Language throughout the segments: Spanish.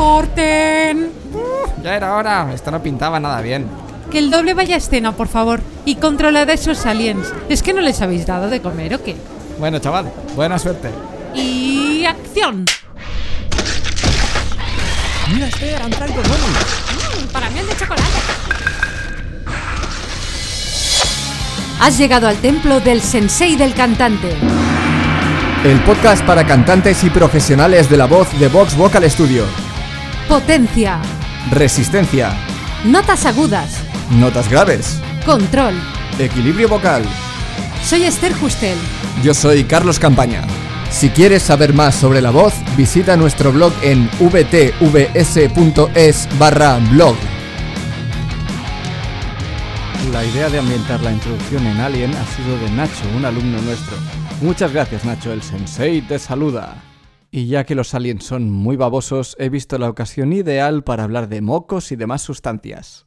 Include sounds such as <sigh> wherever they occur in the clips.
¡Corten! Ya era hora, esto no pintaba nada bien. Que el doble vaya a escena, por favor. Y controlad a esos aliens. ¿Es que no les habéis dado de comer o qué? Bueno, chaval, buena suerte. Y acción. Mira, Esther, han traído donuts. Mm, para miel de chocolate. Has llegado al templo del sensei del cantante. El podcast para cantantes y profesionales de la voz de Vox Vocal Studio. Potencia. Resistencia. Notas agudas. Notas graves. Control. Equilibrio vocal. Soy Esther Justel. Yo soy Carlos Campaña. Si quieres saber más sobre la voz, visita nuestro blog en vtvs.es barra blog. La idea de ambientar la introducción en Alien ha sido de Nacho, un alumno nuestro. Muchas gracias, Nacho. El sensei te saluda. Y ya que los aliens son muy babosos, he visto la ocasión ideal para hablar de mocos y demás sustancias.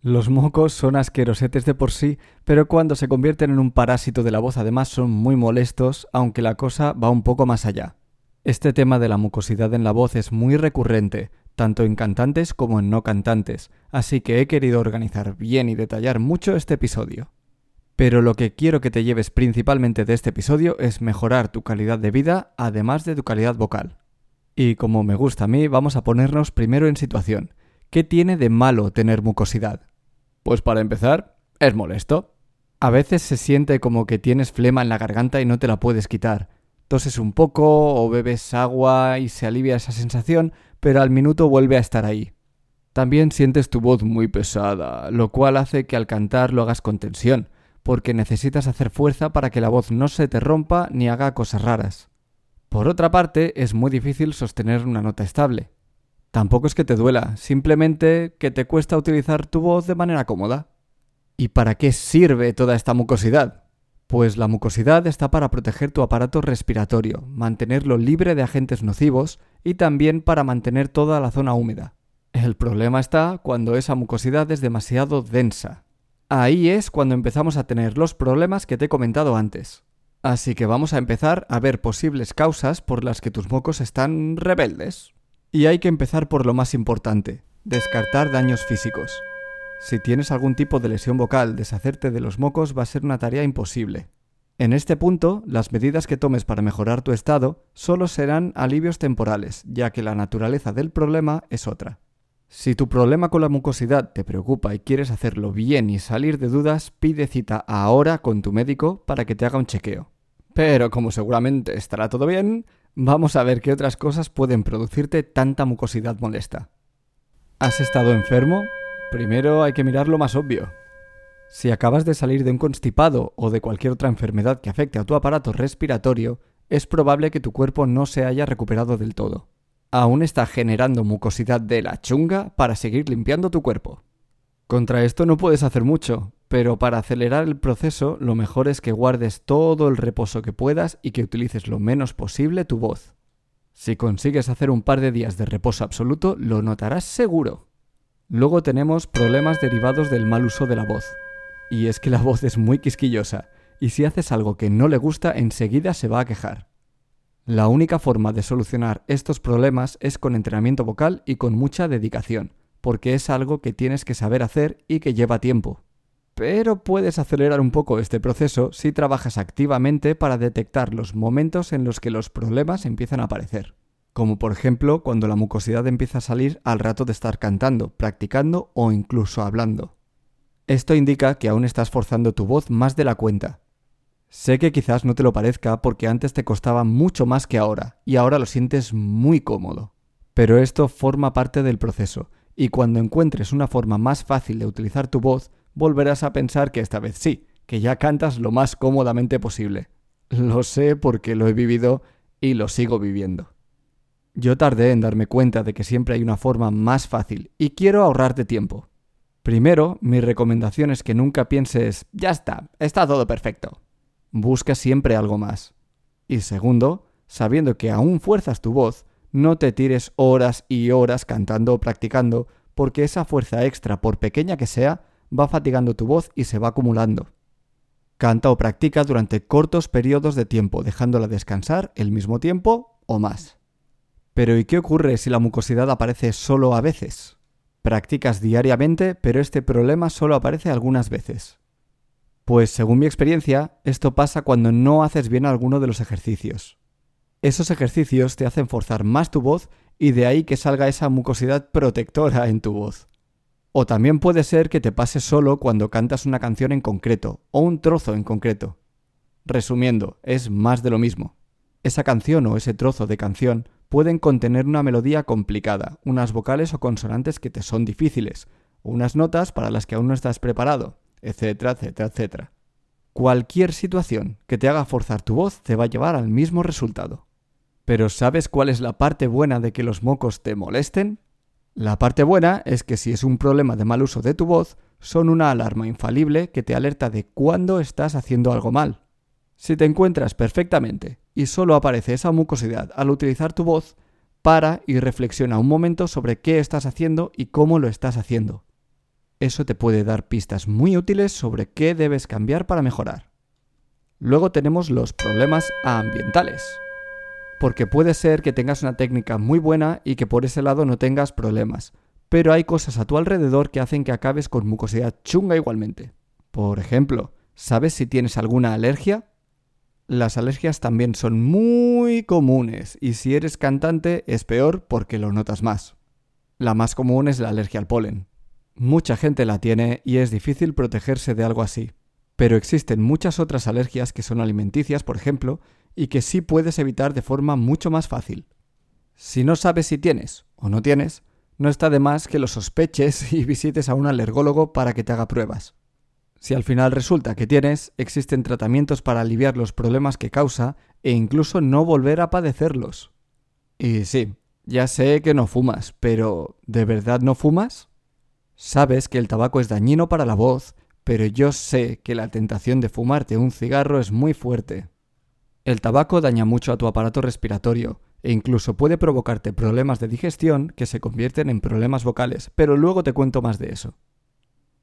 Los mocos son asquerosetes de por sí, pero cuando se convierten en un parásito de la voz además son muy molestos, aunque la cosa va un poco más allá. Este tema de la mucosidad en la voz es muy recurrente, tanto en cantantes como en no cantantes, así que he querido organizar bien y detallar mucho este episodio. Pero lo que quiero que te lleves principalmente de este episodio es mejorar tu calidad de vida, además de tu calidad vocal. Y como me gusta a mí, vamos a ponernos primero en situación. ¿Qué tiene de malo tener mucosidad? Pues para empezar, es molesto. A veces se siente como que tienes flema en la garganta y no te la puedes quitar. Toses un poco o bebes agua y se alivia esa sensación, pero al minuto vuelve a estar ahí. También sientes tu voz muy pesada, lo cual hace que al cantar lo hagas con tensión, porque necesitas hacer fuerza para que la voz no se te rompa ni haga cosas raras. Por otra parte, es muy difícil sostener una nota estable. Tampoco es que te duela, simplemente que te cuesta utilizar tu voz de manera cómoda. ¿Y para qué sirve toda esta mucosidad? Pues la mucosidad está para proteger tu aparato respiratorio, mantenerlo libre de agentes nocivos y también para mantener toda la zona húmeda. El problema está cuando esa mucosidad es demasiado densa. Ahí es cuando empezamos a tener los problemas que te he comentado antes. Así que vamos a empezar a ver posibles causas por las que tus mocos están rebeldes. Y hay que empezar por lo más importante, descartar daños físicos. Si tienes algún tipo de lesión vocal, deshacerte de los mocos va a ser una tarea imposible. En este punto, las medidas que tomes para mejorar tu estado solo serán alivios temporales, ya que la naturaleza del problema es otra. Si tu problema con la mucosidad te preocupa y quieres hacerlo bien y salir de dudas, pide cita ahora con tu médico para que te haga un chequeo. Pero como seguramente estará todo bien, vamos a ver qué otras cosas pueden producirte tanta mucosidad molesta. ¿Has estado enfermo? Primero hay que mirar lo más obvio. Si acabas de salir de un constipado o de cualquier otra enfermedad que afecte a tu aparato respiratorio, es probable que tu cuerpo no se haya recuperado del todo. Aún está generando mucosidad de la chunga para seguir limpiando tu cuerpo. Contra esto no puedes hacer mucho, pero para acelerar el proceso lo mejor es que guardes todo el reposo que puedas y que utilices lo menos posible tu voz. Si consigues hacer un par de días de reposo absoluto, lo notarás seguro. Luego tenemos problemas derivados del mal uso de la voz. Y es que la voz es muy quisquillosa, y si haces algo que no le gusta, enseguida se va a quejar. La única forma de solucionar estos problemas es con entrenamiento vocal y con mucha dedicación, porque es algo que tienes que saber hacer y que lleva tiempo. Pero puedes acelerar un poco este proceso si trabajas activamente para detectar los momentos en los que los problemas empiezan a aparecer. Como por ejemplo cuando la mucosidad empieza a salir al rato de estar cantando, practicando o incluso hablando. Esto indica que aún estás forzando tu voz más de la cuenta. Sé que quizás no te lo parezca porque antes te costaba mucho más que ahora y ahora lo sientes muy cómodo. Pero esto forma parte del proceso y cuando encuentres una forma más fácil de utilizar tu voz, volverás a pensar que esta vez sí, que ya cantas lo más cómodamente posible. Lo sé porque lo he vivido y lo sigo viviendo. Yo tardé en darme cuenta de que siempre hay una forma más fácil y quiero ahorrarte tiempo. Primero, mi recomendación es que nunca pienses, ya está, está todo perfecto. Busca siempre algo más. Y segundo, sabiendo que aún fuerzas tu voz, no te tires horas y horas cantando o practicando porque esa fuerza extra, por pequeña que sea, va fatigando tu voz y se va acumulando. Canta o practica durante cortos periodos de tiempo, dejándola descansar el mismo tiempo o más. Pero ¿y qué ocurre si la mucosidad aparece solo a veces? Practicas diariamente, pero este problema solo aparece algunas veces. Pues según mi experiencia, esto pasa cuando no haces bien alguno de los ejercicios. Esos ejercicios te hacen forzar más tu voz y de ahí que salga esa mucosidad protectora en tu voz. O también puede ser que te pase solo cuando cantas una canción en concreto o un trozo en concreto. Resumiendo, es más de lo mismo. Esa canción o ese trozo de canción pueden contener una melodía complicada, unas vocales o consonantes que te son difíciles, unas notas para las que aún no estás preparado, etcétera, etcétera, etcétera. Cualquier situación que te haga forzar tu voz te va a llevar al mismo resultado. Pero ¿sabes cuál es la parte buena de que los mocos te molesten? La parte buena es que si es un problema de mal uso de tu voz, son una alarma infalible que te alerta de cuándo estás haciendo algo mal. Si te encuentras perfectamente y solo aparece esa mucosidad al utilizar tu voz, para y reflexiona un momento sobre qué estás haciendo y cómo lo estás haciendo. Eso te puede dar pistas muy útiles sobre qué debes cambiar para mejorar. Luego tenemos los problemas ambientales. Porque puede ser que tengas una técnica muy buena y que por ese lado no tengas problemas, pero hay cosas a tu alrededor que hacen que acabes con mucosidad chunga igualmente. Por ejemplo, ¿sabes si tienes alguna alergia? Las alergias también son muy comunes y si eres cantante es peor porque lo notas más. La más común es la alergia al polen. Mucha gente la tiene y es difícil protegerse de algo así. Pero existen muchas otras alergias que son alimenticias, por ejemplo, y que sí puedes evitar de forma mucho más fácil. Si no sabes si tienes o no tienes, no está de más que lo sospeches <laughs> y visites a un alergólogo para que te haga pruebas. Si al final resulta que tienes, existen tratamientos para aliviar los problemas que causa e incluso no volver a padecerlos. Y sí, ya sé que no fumas, pero ¿de verdad no fumas? Sabes que el tabaco es dañino para la voz, pero yo sé que la tentación de fumarte un cigarro es muy fuerte. El tabaco daña mucho a tu aparato respiratorio e incluso puede provocarte problemas de digestión que se convierten en problemas vocales, pero luego te cuento más de eso.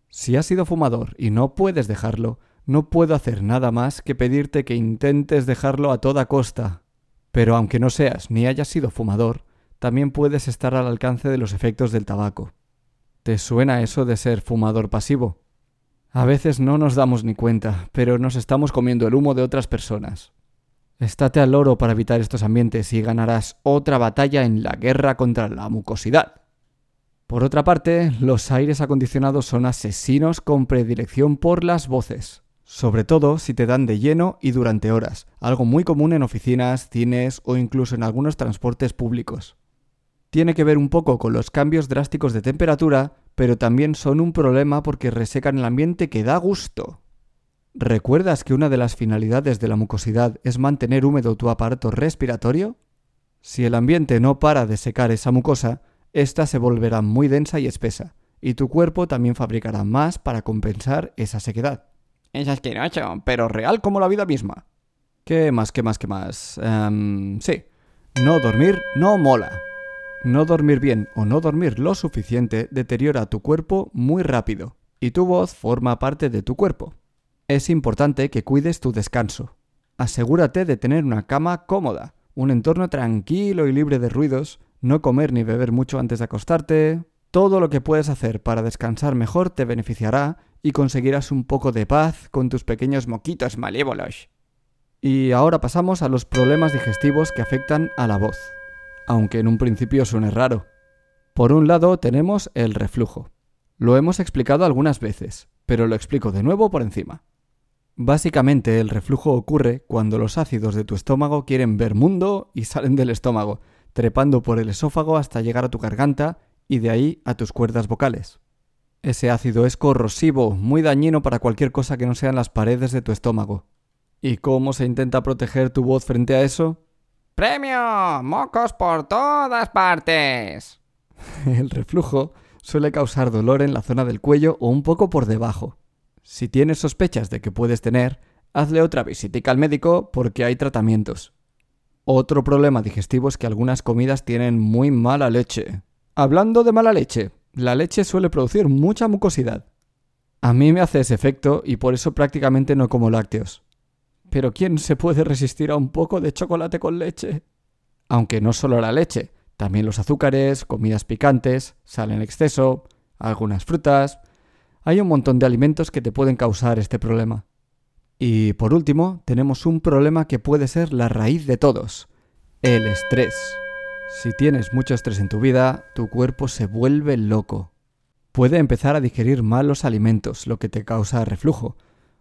Si has sido fumador y no puedes dejarlo, no puedo hacer nada más que pedirte que intentes dejarlo a toda costa. Pero aunque no seas ni hayas sido fumador, también puedes estar al alcance de los efectos del tabaco. ¿Te suena eso de ser fumador pasivo? A veces no nos damos ni cuenta, pero nos estamos comiendo el humo de otras personas. Estate al loro para evitar estos ambientes y ganarás otra batalla en la guerra contra la mucosidad. Por otra parte, los aires acondicionados son asesinos con predilección por las voces, sobre todo si te dan de lleno y durante horas, algo muy común en oficinas, cines o incluso en algunos transportes públicos tiene que ver un poco con los cambios drásticos de temperatura, pero también son un problema porque resecan el ambiente que da gusto. ¿Recuerdas que una de las finalidades de la mucosidad es mantener húmedo tu aparato respiratorio? Si el ambiente no para de secar esa mucosa, ésta se volverá muy densa y espesa, y tu cuerpo también fabricará más para compensar esa sequedad. Es asqueroso, pero real como la vida misma. ¿Qué más, qué más, qué más? Em, sí, no dormir no mola. No dormir bien o no dormir lo suficiente deteriora tu cuerpo muy rápido, y tu voz forma parte de tu cuerpo. Es importante que cuides tu descanso. Asegúrate de tener una cama cómoda, un entorno tranquilo y libre de ruidos, no comer ni beber mucho antes de acostarte. Todo lo que puedes hacer para descansar mejor te beneficiará y conseguirás un poco de paz con tus pequeños moquitos malévolos. Y ahora pasamos a los problemas digestivos que afectan a la voz aunque en un principio suene raro. Por un lado tenemos el reflujo. Lo hemos explicado algunas veces, pero lo explico de nuevo por encima. Básicamente el reflujo ocurre cuando los ácidos de tu estómago quieren ver mundo y salen del estómago, trepando por el esófago hasta llegar a tu garganta y de ahí a tus cuerdas vocales. Ese ácido es corrosivo, muy dañino para cualquier cosa que no sean las paredes de tu estómago. ¿Y cómo se intenta proteger tu voz frente a eso? ¡Premio! ¡Mocos por todas partes! <laughs> El reflujo suele causar dolor en la zona del cuello o un poco por debajo. Si tienes sospechas de que puedes tener, hazle otra visita al médico porque hay tratamientos. Otro problema digestivo es que algunas comidas tienen muy mala leche. Hablando de mala leche, La leche suele producir mucha mucosidad. A mí me hace ese efecto y por eso prácticamente no como lácteos. Pero ¿quién se puede resistir a un poco de chocolate con leche? Aunque no solo la leche, también los azúcares, comidas picantes, sal en exceso, algunas frutas. Hay un montón de alimentos que te pueden causar este problema. Y por último, tenemos un problema que puede ser la raíz de todos, el estrés. Si tienes mucho estrés en tu vida, tu cuerpo se vuelve loco. Puede empezar a digerir mal los alimentos, lo que te causa reflujo,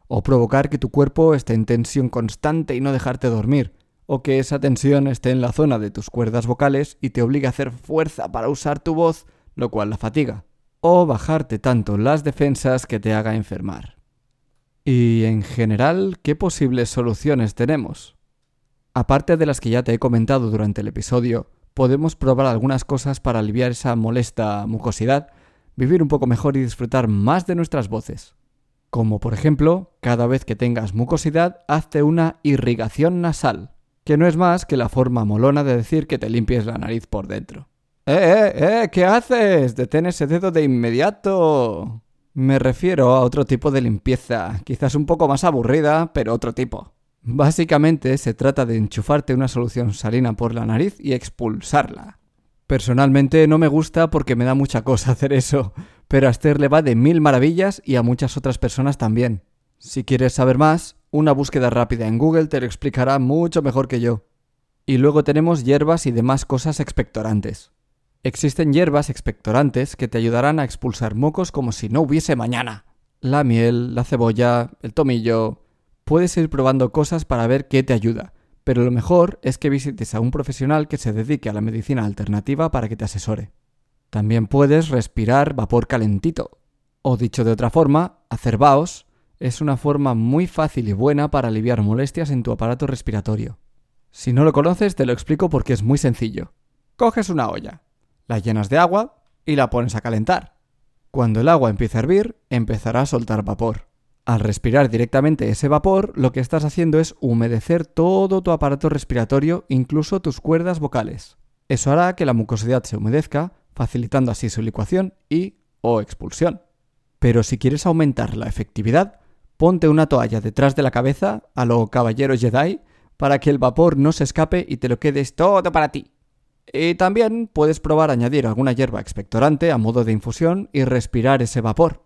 o provocar que tu cuerpo esté en tensión constante y no dejarte dormir, o que esa tensión esté en la zona de tus cuerdas vocales y te obligue a hacer fuerza para usar tu voz, lo cual la fatiga, o bajarte tanto las defensas que te haga enfermar. Y en general, ¿qué posibles soluciones tenemos? Aparte de las que ya te he comentado durante el episodio, podemos probar algunas cosas para aliviar esa molesta mucosidad, vivir un poco mejor y disfrutar más de nuestras voces. Como por ejemplo, cada vez que tengas mucosidad, hazte una irrigación nasal, que no es más que la forma molona de decir que te limpies la nariz por dentro. ¡Eh, eh, eh! ¿Qué haces? Detén ese dedo de inmediato. Me refiero a otro tipo de limpieza, quizás un poco más aburrida, pero otro tipo. Básicamente se trata de enchufarte una solución salina por la nariz y expulsarla. Personalmente no me gusta porque me da mucha cosa hacer eso, pero a Esther le va de mil maravillas y a muchas otras personas también. Si quieres saber más, una búsqueda rápida en Google te lo explicará mucho mejor que yo. Y luego tenemos hierbas y demás cosas expectorantes. Existen hierbas expectorantes que te ayudarán a expulsar mocos como si no hubiese mañana. La miel, la cebolla, el tomillo, Puedes ir probando cosas para ver qué te ayuda, pero lo mejor es que visites a un profesional que se dedique a la medicina alternativa para que te asesore. También puedes respirar vapor calentito. O dicho de otra forma, hacer vaos es una forma muy fácil y buena para aliviar molestias en tu aparato respiratorio. Si no lo conoces, te lo explico porque es muy sencillo. Coges una olla, la llenas de agua y la pones a calentar. Cuando el agua empiece a hervir, empezará a soltar vapor. Al respirar directamente ese vapor, lo que estás haciendo es humedecer todo tu aparato respiratorio, incluso tus cuerdas vocales. Eso hará que la mucosidad se humedezca, facilitando así su licuación y o expulsión. Pero si quieres aumentar la efectividad, ponte una toalla detrás de la cabeza a lo caballero Jedi para que el vapor no se escape y te lo quedes todo para ti. Y también puedes probar añadir alguna hierba expectorante a modo de infusión y respirar ese vapor.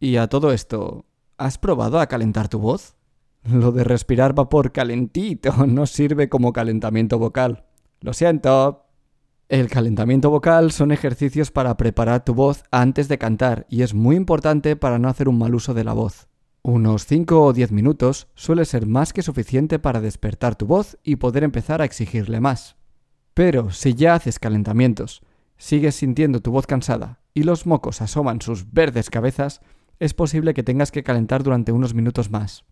Y a todo esto, ¿Has probado a calentar tu voz? Lo de respirar vapor calentito <laughs> no sirve como calentamiento vocal. Lo siento. El calentamiento vocal son ejercicios para preparar tu voz antes de cantar y es muy importante para no hacer un mal uso de la voz. Unos 5 o 10 minutos suele ser más que suficiente para despertar tu voz y poder empezar a exigirle más. Pero si ya haces calentamientos, sigues sintiendo tu voz cansada y los mocos asoman sus verdes cabezas, es posible que tengas que calentar durante unos minutos más.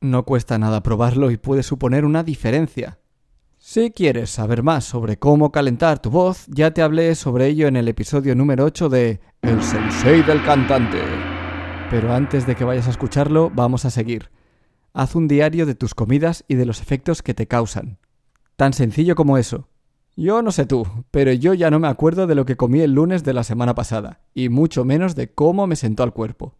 No cuesta nada probarlo y puede suponer una diferencia. Si quieres saber más sobre cómo calentar tu voz, ya te hablé sobre ello en el episodio número 8 de El Sensei del Cantante. Pero antes de que vayas a escucharlo, vamos a seguir. Haz un diario de tus comidas y de los efectos que te causan. Tan sencillo como eso. Yo no sé tú, pero yo ya no me acuerdo de lo que comí el lunes de la semana pasada, y mucho menos de cómo me sentó al cuerpo.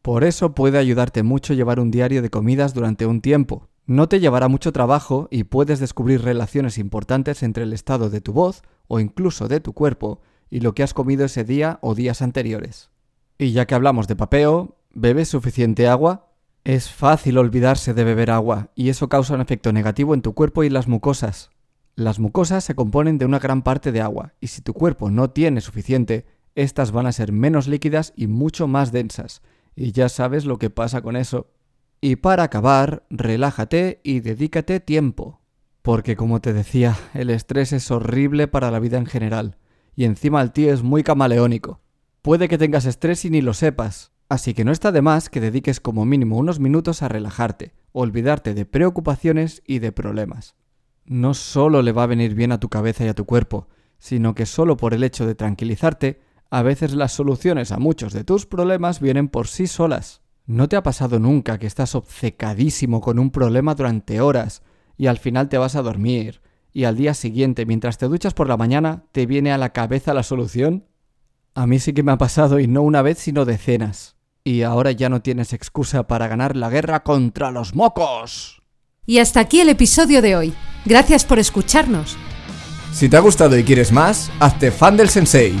Por eso puede ayudarte mucho llevar un diario de comidas durante un tiempo. No te llevará mucho trabajo y puedes descubrir relaciones importantes entre el estado de tu voz o incluso de tu cuerpo y lo que has comido ese día o días anteriores. Y ya que hablamos de papeo, ¿bebes suficiente agua? Es fácil olvidarse de beber agua y eso causa un efecto negativo en tu cuerpo y las mucosas. Las mucosas se componen de una gran parte de agua y si tu cuerpo no tiene suficiente, estas van a ser menos líquidas y mucho más densas, y ya sabes lo que pasa con eso. Y para acabar, relájate y dedícate tiempo. Porque como te decía, el estrés es horrible para la vida en general. Y encima el tío es muy camaleónico. Puede que tengas estrés y ni lo sepas. Así que no está de más que dediques como mínimo unos minutos a relajarte, olvidarte de preocupaciones y de problemas. No solo le va a venir bien a tu cabeza y a tu cuerpo, sino que solo por el hecho de tranquilizarte a veces las soluciones a muchos de tus problemas vienen por sí solas. ¿No te ha pasado nunca que estás obcecadísimo con un problema durante horas y al final te vas a dormir y al día siguiente mientras te duchas por la mañana te viene a la cabeza la solución? A mí sí que me ha pasado y no una vez sino decenas. Y ahora ya no tienes excusa para ganar la guerra contra los mocos. Y hasta aquí el episodio de hoy. Gracias por escucharnos. Si te ha gustado y quieres más, hazte fan del sensei.